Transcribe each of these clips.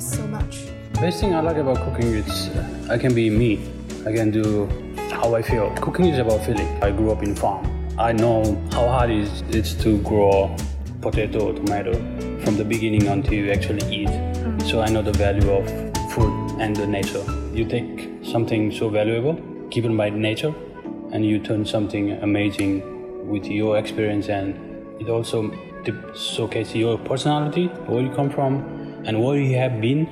so much? Best thing I like about cooking is uh, I can be me. I can do how I feel. Cooking is about feeling. I grew up in farm. I know how hard it is it's to grow potato, or tomato from the beginning until you actually eat. So I know the value of food and the nature. You take something so valuable given by nature and you turn something amazing with your experience and it also showcases your personality, where you come from and where you have been,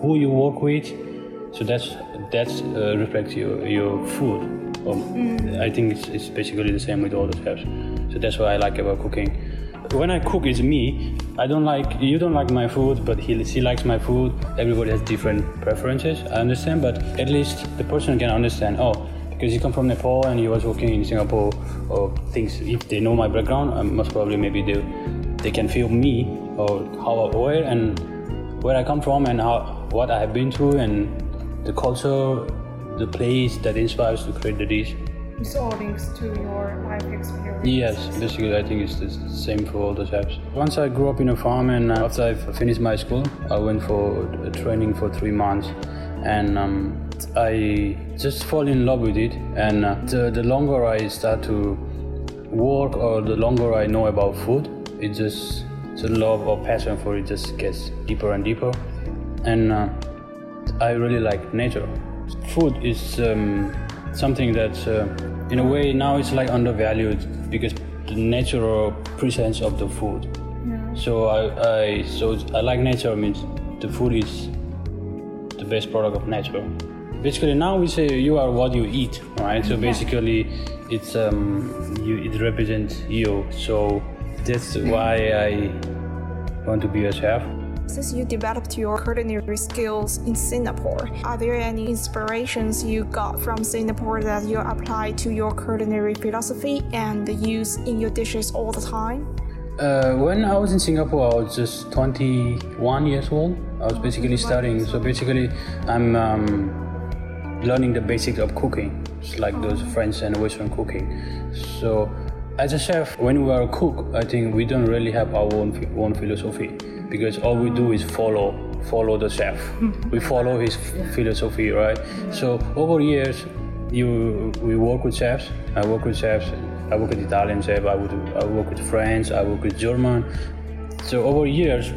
who you work with. So that's that's uh, reflects your your food. Um, I think it's, it's basically the same with all the chefs. So that's what I like about cooking. When I cook, it's me. I don't like you don't like my food, but he he likes my food. Everybody has different preferences. I understand, but at least the person can understand. Oh, because you come from Nepal and you was working in Singapore, or things. If they know my background, um, most probably maybe they they can feel me or how where and where I come from and how what I have been through and the culture, the place that inspires to create the dish. It's all links to your life experience. Yes, basically I think it's the same for all the chefs. Once I grew up in a farm and uh, after I finished my school, I went for a training for three months and um, I just fall in love with it and uh, the, the longer I start to work or the longer I know about food, it just the love or passion for it just gets deeper and deeper and uh, I really like nature. Food is um, something that, uh, in a way, now it's like undervalued because the natural presence of the food. So I, I so I like nature means the food is the best product of nature. Basically, now we say you are what you eat, right? So basically, it's um, you it represents you. So that's why I want to be a chef. Since you developed your culinary skills in Singapore, are there any inspirations you got from Singapore that you apply to your culinary philosophy and use in your dishes all the time? Uh, when I was in Singapore, I was just 21 years old. I was basically studying. So basically, I'm um, learning the basics of cooking, just like those French and Western cooking. So as a chef, when we are a cook, I think we don't really have our own own philosophy because all we do is follow follow the chef. we follow his philosophy, right? So over years, you we work with chefs. I work with chefs. I work with Italian chef. I would I work with French. I work with German. So over years,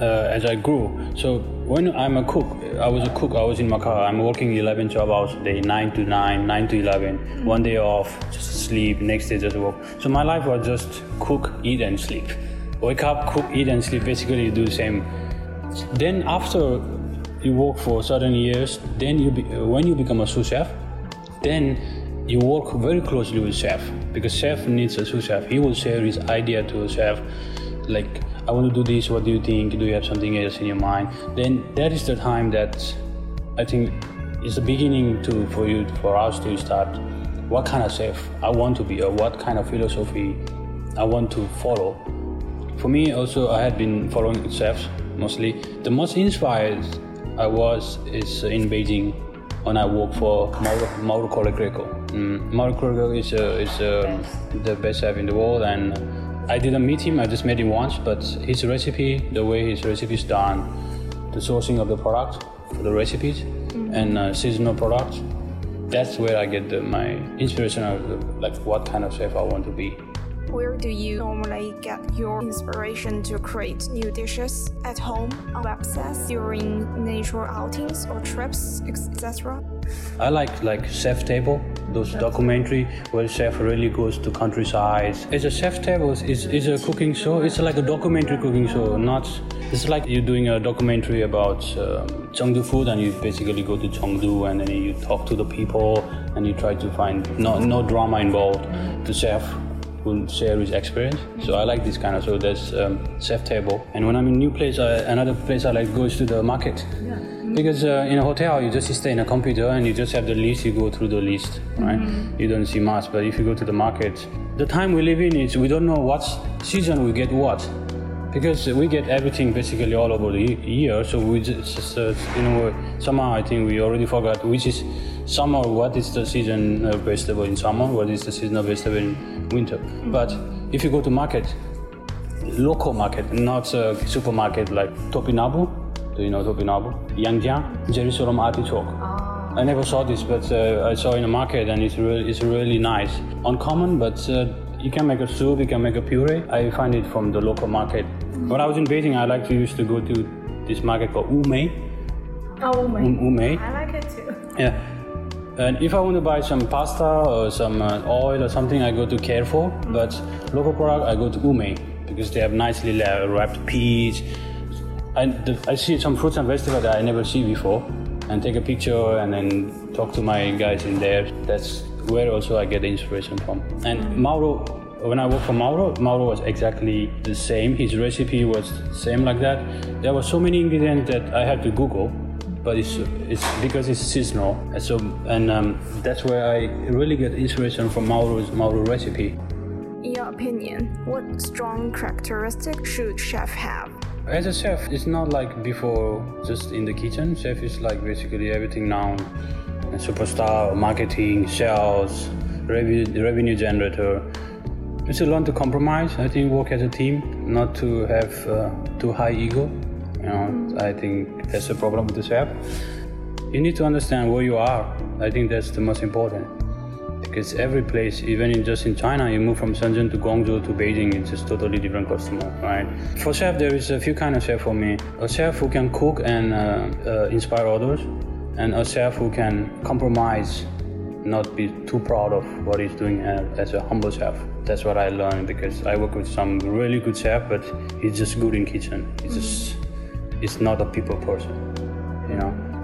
uh, as I grew. So when I'm a cook, I was a cook. I was in Macau. I'm working 11, 12 hours a day, 9 to 9, 9 to 11. Mm. One day off, just sleep. Next day just work. So my life was just cook, eat, and sleep. Wake up, cook, eat, and sleep. Basically, you do the same. Then after you work for certain years, then you be, when you become a sous chef, then you work very closely with chef because chef needs a sous chef. He will share his idea to a chef, like I want to do this. What do you think? Do you have something else in your mind? Then that is the time that I think is the beginning to for you for us to start. What kind of chef I want to be, or what kind of philosophy I want to follow. For me, also, I had been following chefs mostly. The most inspired I was is in Beijing when I worked for Mauro, Mauro Colagreco. Mm, Mauro Colagreco is, uh, is um, the best chef in the world, and I didn't meet him. I just met him once, but his recipe, the way his recipe is done, the sourcing of the product for the recipes, and uh, seasonal products. That's where I get the, my inspiration of like what kind of chef I want to be. Where do you normally get your inspiration to create new dishes? At home, on websites, during nature outings or trips, etc.? I like like chef table, those documentary where chef really goes to countryside. It's a chef table. It's, it's a cooking show. It's like a documentary cooking show. Not. It's like you're doing a documentary about um, Chengdu food, and you basically go to Chengdu and then you talk to the people and you try to find no no drama involved. The chef will share his experience. So I like this kind of. So there's um, chef table, and when I'm in new place, I, another place I like goes to the market. Because uh, in a hotel, you just stay in a computer and you just have the list. You go through the list, right? You don't see much. But if you go to the market, the time we live in is we don't know what season we get what, because we get everything basically all over the year. So we just, uh, you know, somehow I think we already forgot which is summer. What is the season of vegetable in summer? What is the season of vegetable in winter? But if you go to market, local market, not a supermarket like Topinabu, Do you know topinambur? Yangjiang, Jerusalem artichoke. I never saw this, but uh, I saw in the market, and it's really, it's really nice. Uncommon, but uh, you can make a soup, you can make a puree. I find it from the local market. When I was in Beijing, I like to used to go to this market called Umei. Oh my. Um, Umei. I like it too. Yeah. And if I want to buy some pasta or some uh, oil or something, I go to Carrefour. But local product, I go to Ume because they have nicely wrapped peas. I, I see some fruits and vegetables that I never see before, and take a picture and then talk to my guys in there. That's where also I get the inspiration from. And Mauro, when I worked for Mauro, Mauro was exactly the same. His recipe was same like that. There were so many ingredients that I had to Google but it's it's because it's seasonal. And so and um, that's where I really get inspiration from Mauro's Mauro recipe. In your opinion, what strong characteristic should chef have? As a chef, it's not like before just in the kitchen. Chef is like basically everything now. Superstar, marketing, sales, revenue, revenue generator. It's a learn to compromise. I think work as a team, not to have uh, too high ego. You know, I think that's the problem with the chef. You need to understand where you are. I think that's the most important. Because every place, even in just in China, you move from Shenzhen to Guangzhou to Beijing, it's just totally different customer, right? For chef, there is a few kind of chef for me. A chef who can cook and uh, uh, inspire others, and a chef who can compromise, not be too proud of what he's doing as a humble chef. That's what I learned because I work with some really good chef, but he's just good in kitchen. He's just, he's not a people person.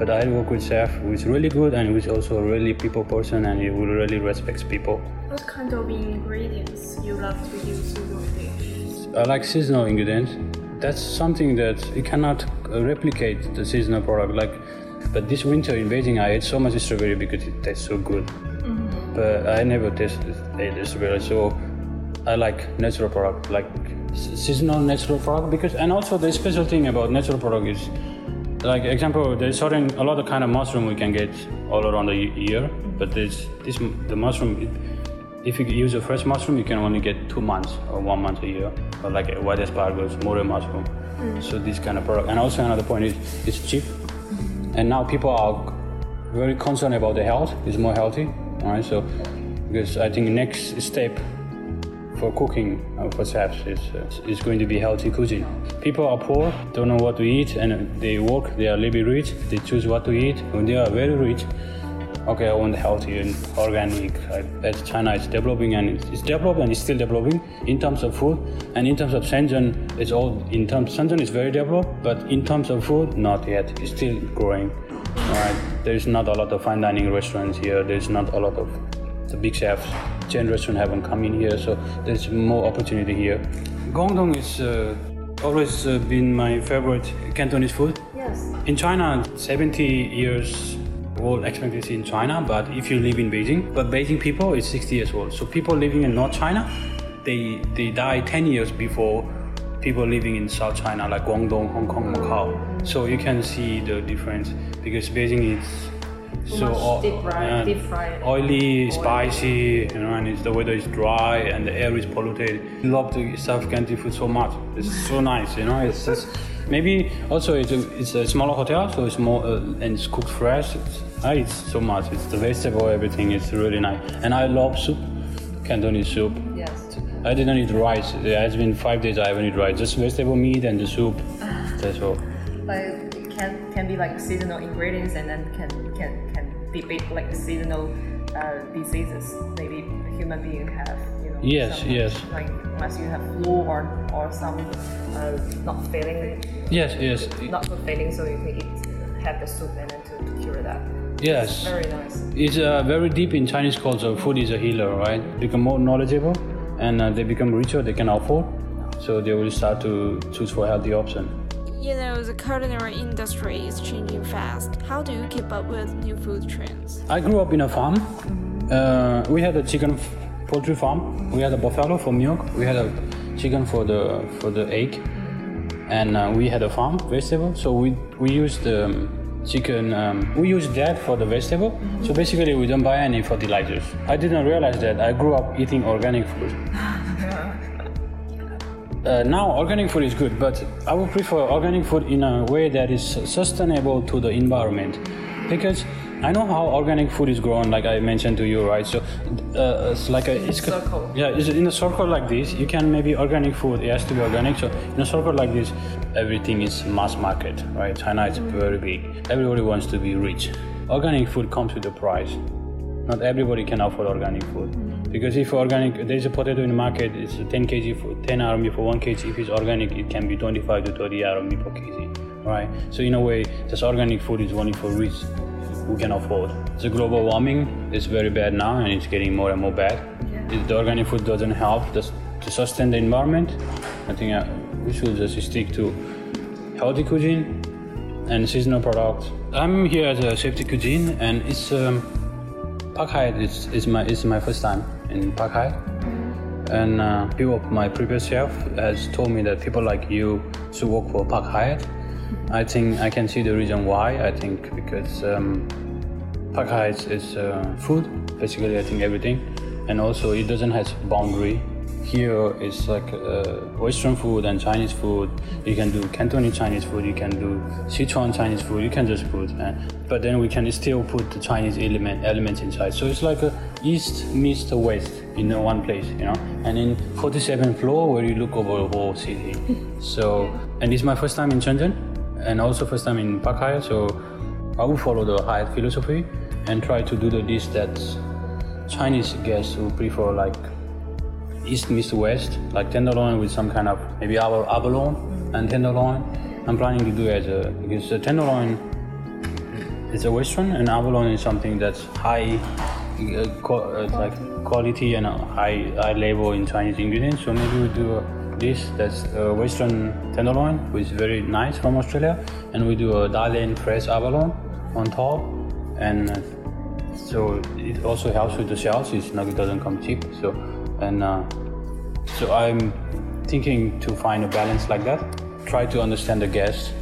But I work with chef who is really good and who is also a really people person and he will really respects people. What kind of ingredients you love to use in your dish? I like seasonal ingredients. That's something that you cannot uh, replicate the seasonal product. Like, but this winter in Beijing, I ate so much strawberry because it tastes so good. But I never tasted ate strawberry, so I like natural product, like seasonal natural product. Because and also the special thing about natural product is, like example, there's certain a lot of kind of mushroom we can get all around the year, but mm-hmm. there's this the mushroom. If you use a fresh mushroom, you can only get two months or one month a year, or like a white asparagus, morel mushroom. Mm-hmm. So this kind of product. And also another point is it's cheap, mm-hmm. and now people are very concerned about the health. It's more healthy, all right? So because I think next step for cooking uh, for chefs is, uh, is going to be healthy cuisine. People are poor, don't know what to eat, and they work. They are a little bit rich. They choose what to eat. When they are very rich, okay, I want healthy and organic. I, as China is developing and it's, it's developed and it's still developing in terms of food. And in terms of Shenzhen, it's all in terms. Of Shenzhen is very developed, but in terms of food, not yet. It's still growing. Right? There is not a lot of fine dining restaurants here. There is not a lot of the big chefs. Chain restaurant haven't come in here, so there's more opportunity here. Guangdong is uh, always uh, been my favorite Cantonese food. Yes. In China, 70 years old expectancy in China, but if you live in Beijing, but Beijing people is 60 years old. So people living in North China, they they die 10 years before people living in South China, like Guangdong, Hong Kong, Macau. So you can see the difference because Beijing is so much deep fried- uh, deep fried. oily, spicy, you know, and it's, the weather is dry and the air is polluted. I love the South Canton food so much. It's so nice, you know. It's just maybe also it's a, it's a smaller hotel, so it's more uh, and it's cooked fresh. It's, I eat so much. It's the vegetable, everything. It's really nice, and I love soup, Cantonese soup. Yes. I didn't eat rice. It has been five days I haven't eaten rice. Just vegetable meat and the soup. That's all. Like can can be like seasonal ingredients and then can can can be like seasonal uh, diseases. Maybe a human being have you know. Yes, yes. Like unless you have flu or or some uh, not feeling Yes, yes, not good feeling, so you can eat have the soup and then to, to cure that. yes. Very nice. It's uh, very deep in Chinese culture. Food is a healer, right? Become more knowledgeable, and uh, they become richer. They can afford, so they will start to choose for healthy option. You know, the culinary industry is changing fast. How do you keep up with new food trends? I grew up in a farm. Uh, we had a chicken poultry farm. We had a buffalo for milk. We had a chicken for the for the egg, and uh, we had a farm vegetable. So we we used the um, chicken. Um, we use that for the vegetable. So basically, we don't buy any fertilizers. I didn't realize that. I grew up eating organic food. uh, now organic food is good, but I would prefer organic food in a way that is sustainable to the environment, because I know how organic food is grown, like I mentioned to you, right? So uh, it's like a it's circle. Yeah, it's in a circle like this. You can maybe organic food. It has to be organic. So in a circle like this, everything is mass market, right? China is very big. Everybody wants to be rich. Organic food comes with a price. Not everybody can afford organic food. Because if organic, there's a potato in the market, it's 10 kg for 10 RMB for 1 kg. If it's organic, it can be 25 to 30 RMB per kg, right? So in a way, this organic food is only for rich who can afford. The global warming is very bad now, and it's getting more and more bad. If the organic food doesn't help just to sustain the environment, I think uh, we should just stick to healthy cuisine and seasonal products. I'm here as a chef de cuisine, and it's um, Park is, is my is my first time in Hyatt. And uh, people, my previous chef has told me that people like you should work for Park Hyatt. I think I can see the reason why. I think because um, Park Hyatt is uh, food, basically I think everything, and also it doesn't have boundary. Here it's like uh, Western food and Chinese food. You can do Cantonese Chinese food. You can do Sichuan Chinese food. You can just put, uh, but then we can still put the Chinese element elements inside. So it's like a east meets the west in one place, you know. And in 47th floor where you look over the whole city. So and it's my first time in Shenzhen, and also first time in Hyatt. So I will follow the Hyatt philosophy and try to do the dish that Chinese guests who prefer like east meets west, like tenderloin with some kind of maybe abalone and tenderloin. I'm planning to do as a because tenderloin is a western and abalone is something that's high like quality and high high level in Chinese ingredients. So maybe we do this that's a western tenderloin, which is very nice from Australia, and we do a Dalian fresh abalone on top, and uh, so it also helps with the shells. It's not it doesn't come cheap. So and uh, so I'm thinking to find a balance like that. Try to understand the guests.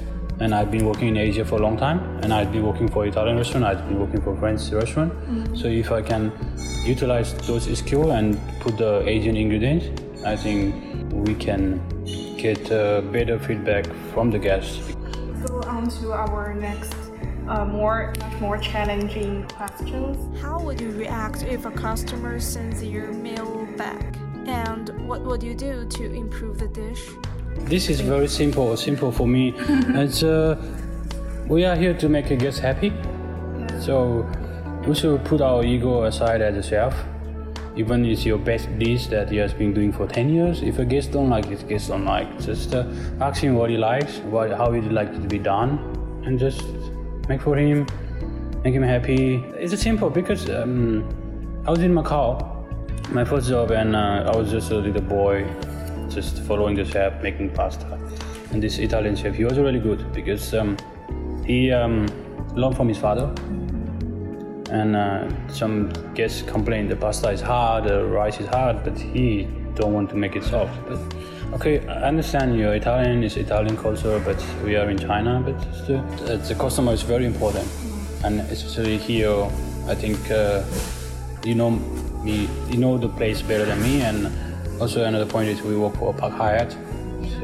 And I've been working in Asia for a long time, and I've been working for Italian restaurant. I've been working for French restaurant. So if I can utilize those skills and put the Asian ingredients, I think we can get uh, better feedback from the guests. Go on to our next, uh, more more challenging questions. How would you react if a customer sends your meal back? And what would you do to improve the dish? This is very simple, simple for me. it's, uh, we are here to make a guest happy. So we should put our ego aside as a chef. Even it's your best dish that you have been doing for 10 years. If a guest don't like it, guest don't like. Just uh, ask him what he likes, what, how he'd like it to be done, and just make for him, make him happy. It's simple because um, I was in Macau, my first job, and uh, I was just a little boy, just following the chef making pasta. And this Italian chef, he was really good because um, he um, learned from his father. And uh, some guests complain the pasta is hard, the rice is hard, but he don't want to make it soft. But okay, I understand you're Italian, it's Italian culture, but we are in China. But still, uh, the customer is very important, and especially here, I think uh, you know me, you know the place better than me, and also another point is we work for Park Hyatt,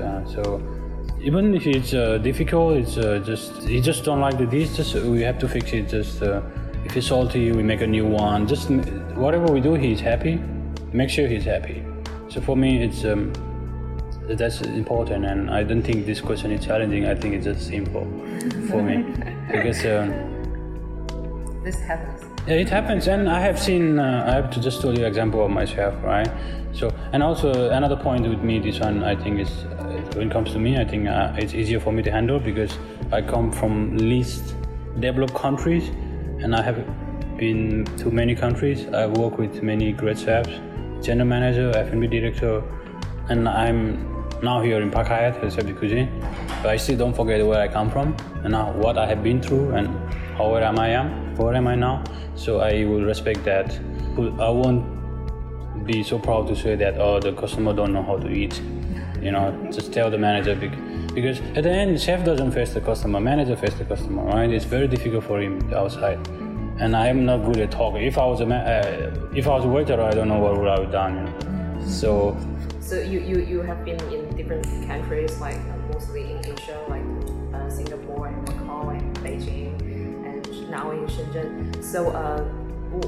uh, so even if it's uh, difficult, it's uh, just you just don't like the dish. Just we have to fix it. Just uh, if it's salty, we make a new one. Just whatever we do, he's happy. Make sure he's happy. So for me, it's um, that's important, and I don't think this question is challenging. I think it's just simple for me because. Um, This happens. It happens, and I have seen. Uh, I have to just tell you example of myself, right? So, and also another point with me, this one I think is uh, when it comes to me, I think uh, it's easier for me to handle because I come from least developed countries, and I have been to many countries. I work with many great chefs, general manager, F&B director, and I'm now here in Park Hyatt as chef de cuisine. But I still don't forget where I come from and now what I have been through and how where am I am, where am I now. So I will respect that. I won't be so proud to say that oh the customer don't know how to eat. You know, just tell the manager because at the end chef doesn't face the customer, manager face the customer, right? It's very difficult for him outside. And I am not good at talking. If I was a uh, if I was a waiter, I don't know what would I have done. You know? So So you, you, you have been in different countries, like mostly in Asia, like now in Shenzhen. So, uh,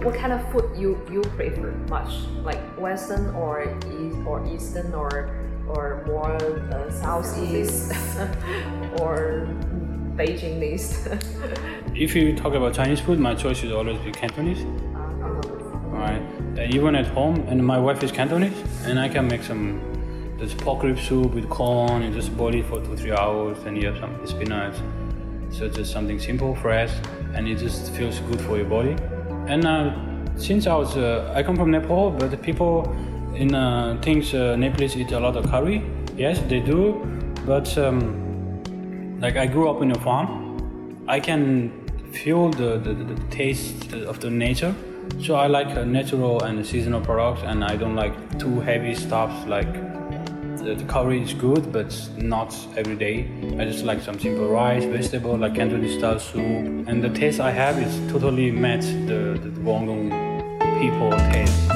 what kind of food you you prefer much, like Western or East or Eastern or or more uh, Southeast or Beijingese? If you talk about Chinese food, my choice is always be Cantonese. Right. Uh, even at home, and my wife is Cantonese, and I can make some this pork rib soup with corn and just boil it for two three hours, and you have some spinach. So just something simple, fresh, and it just feels good for your body. And uh, since I was, uh, I come from Nepal, but people in uh, things uh, Nepalese eat a lot of curry. Yes, they do, but um, like I grew up in a farm, I can feel the, the, the taste of the nature. So I like uh, natural and seasonal products, and I don't like too heavy stuffs. Like the, the curry is good, but not every day. I just like some simple rice, vegetable, like Cantonese style soup, and the taste I have is totally match the the Guangdong people taste.